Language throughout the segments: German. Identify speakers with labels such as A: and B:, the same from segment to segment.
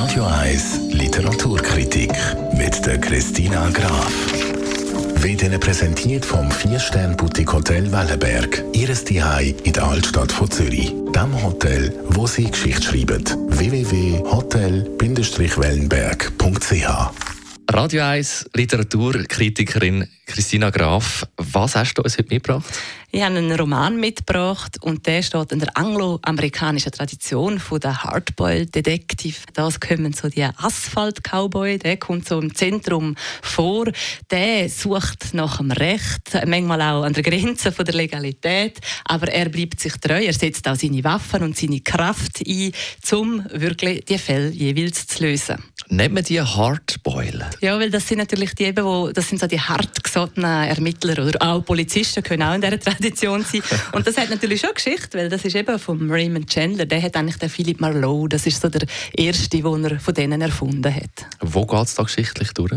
A: Radio 1 Literaturkritik mit der Christina Graf. Wird Ihnen präsentiert vom 4-Stern-Boutique Hotel Wellenberg. Ihres Zuhause in der Altstadt von Zürich. Dem Hotel, wo Sie Geschichte schreiben. www.hotel-wellenberg.ch
B: Radio 1 Literaturkritikerin Christina Graf. Was hast du uns heute mitgebracht?
C: Ich habe einen Roman mitgebracht und der steht in der angloamerikanischen Tradition von der Hardboiled Detective. Das kommen so die Asphalt-Cowboy, der kommt so im Zentrum vor. Der sucht nach dem Recht, manchmal auch an der Grenze von der Legalität, aber er bleibt sich treu. Er setzt auch seine Waffen und seine Kraft ein, um wirklich die Fälle jeweils zu lösen.
B: Nennt man die Hardboiled?
C: Ja, weil das sind natürlich die, eben, das sind so die hartgesottenen Ermittler oder auch Polizisten können auch in dieser Tradition sein. Und das hat natürlich schon Geschichte, weil das ist eben von Raymond Chandler. Der hat eigentlich den Philip Marlowe. Das ist so der erste, den er von denen erfunden hat.
B: Wo geht es da geschichtlich durch?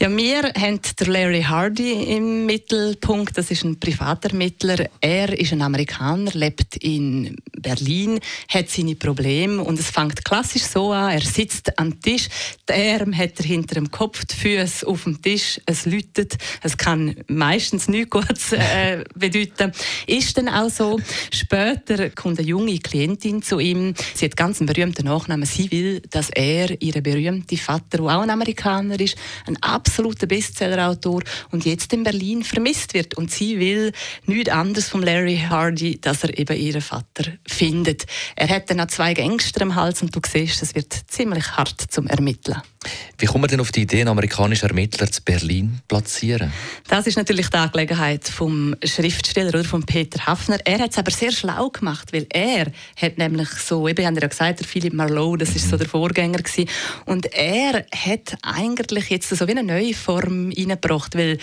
C: Ja, wir haben den Larry Hardy im Mittelpunkt. Das ist ein Privatermittler. Er ist ein Amerikaner, lebt in Berlin, hat seine Probleme und es fängt klassisch so an. Er sitzt am Tisch, die Arme hat er hinter dem Kopf, die Füße auf dem Tisch, es läutet. Es kann meistens nichts Gutes äh, bedeuten. Ist dann auch so. Später kommt eine junge Klientin zu ihm. Sie hat ganz einen berühmten Nachnamen. Sie will, dass er, ihr berühmter Vater, der auch ein Amerikaner ist, ein absoluter Bestsellerautor und jetzt in Berlin vermisst wird. Und sie will nichts anderes von Larry Hardy, dass er eben ihren Vater findet. Er hat dann auch zwei Gangster am Hals und du siehst, es wird ziemlich hart zum Ermitteln.
B: Wie kommt man denn auf die Idee, einen amerikanischen Ermittler zu Berlin platzieren?
C: Das ist natürlich die Angelegenheit vom Schriftsteller oder von Peter Hafner. Er hat es aber sehr schlau gemacht, weil er hat nämlich so, eben haben ja gesagt, der Philipp Marlowe, das ist so der Vorgänger gewesen, und er hat eigentlich jetzt so wie eine neue Form reingebracht, weil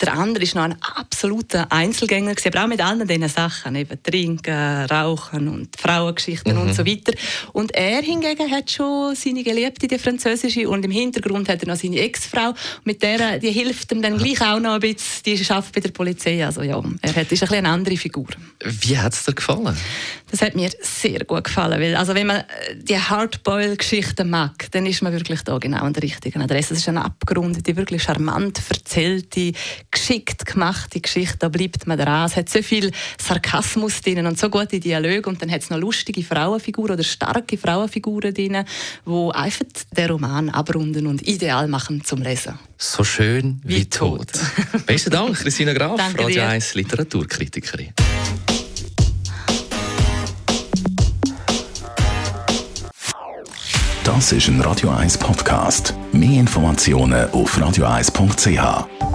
C: der andere ist noch ein absoluter Einzelgänger gewesen, aber auch mit allen diesen Sachen, eben Trinken, Rauchen und Frauengeschichten mhm. und so weiter. Und er hingegen hat schon seine Geliebte, die französische, und im Hintergrund hat er noch seine Ex-Frau, mit der die hilft ihm dann gleich auch noch ein bisschen, die arbeitet bei der Polizei. Also ja, er hat, ist ein bisschen eine andere Figur.
B: Wie hat es dir gefallen?
C: Das hat mir sehr gut gefallen, weil also wenn man die Hardboil-Geschichten mag, dann ist man wirklich da genau an der richtigen Adresse. Es ist eine abgerundete, wirklich charmant erzählte, geschickt gemachte Geschichte. Da bleibt man dran. Es hat so viel Sarkasmus drin und so gute Dialoge und dann hat es noch lustige Frauenfiguren oder starke Frauenfiguren drin, die einfach den Roman abrunden und ideal machen zum Lesen.
B: So schön wie, wie tot. tot. Besten Dank, Christina Graf,
C: Danke
B: Radio 1 Literaturkritikerin.
A: Das ist ein Radio 1 Podcast. Mehr Informationen auf radio1.ch.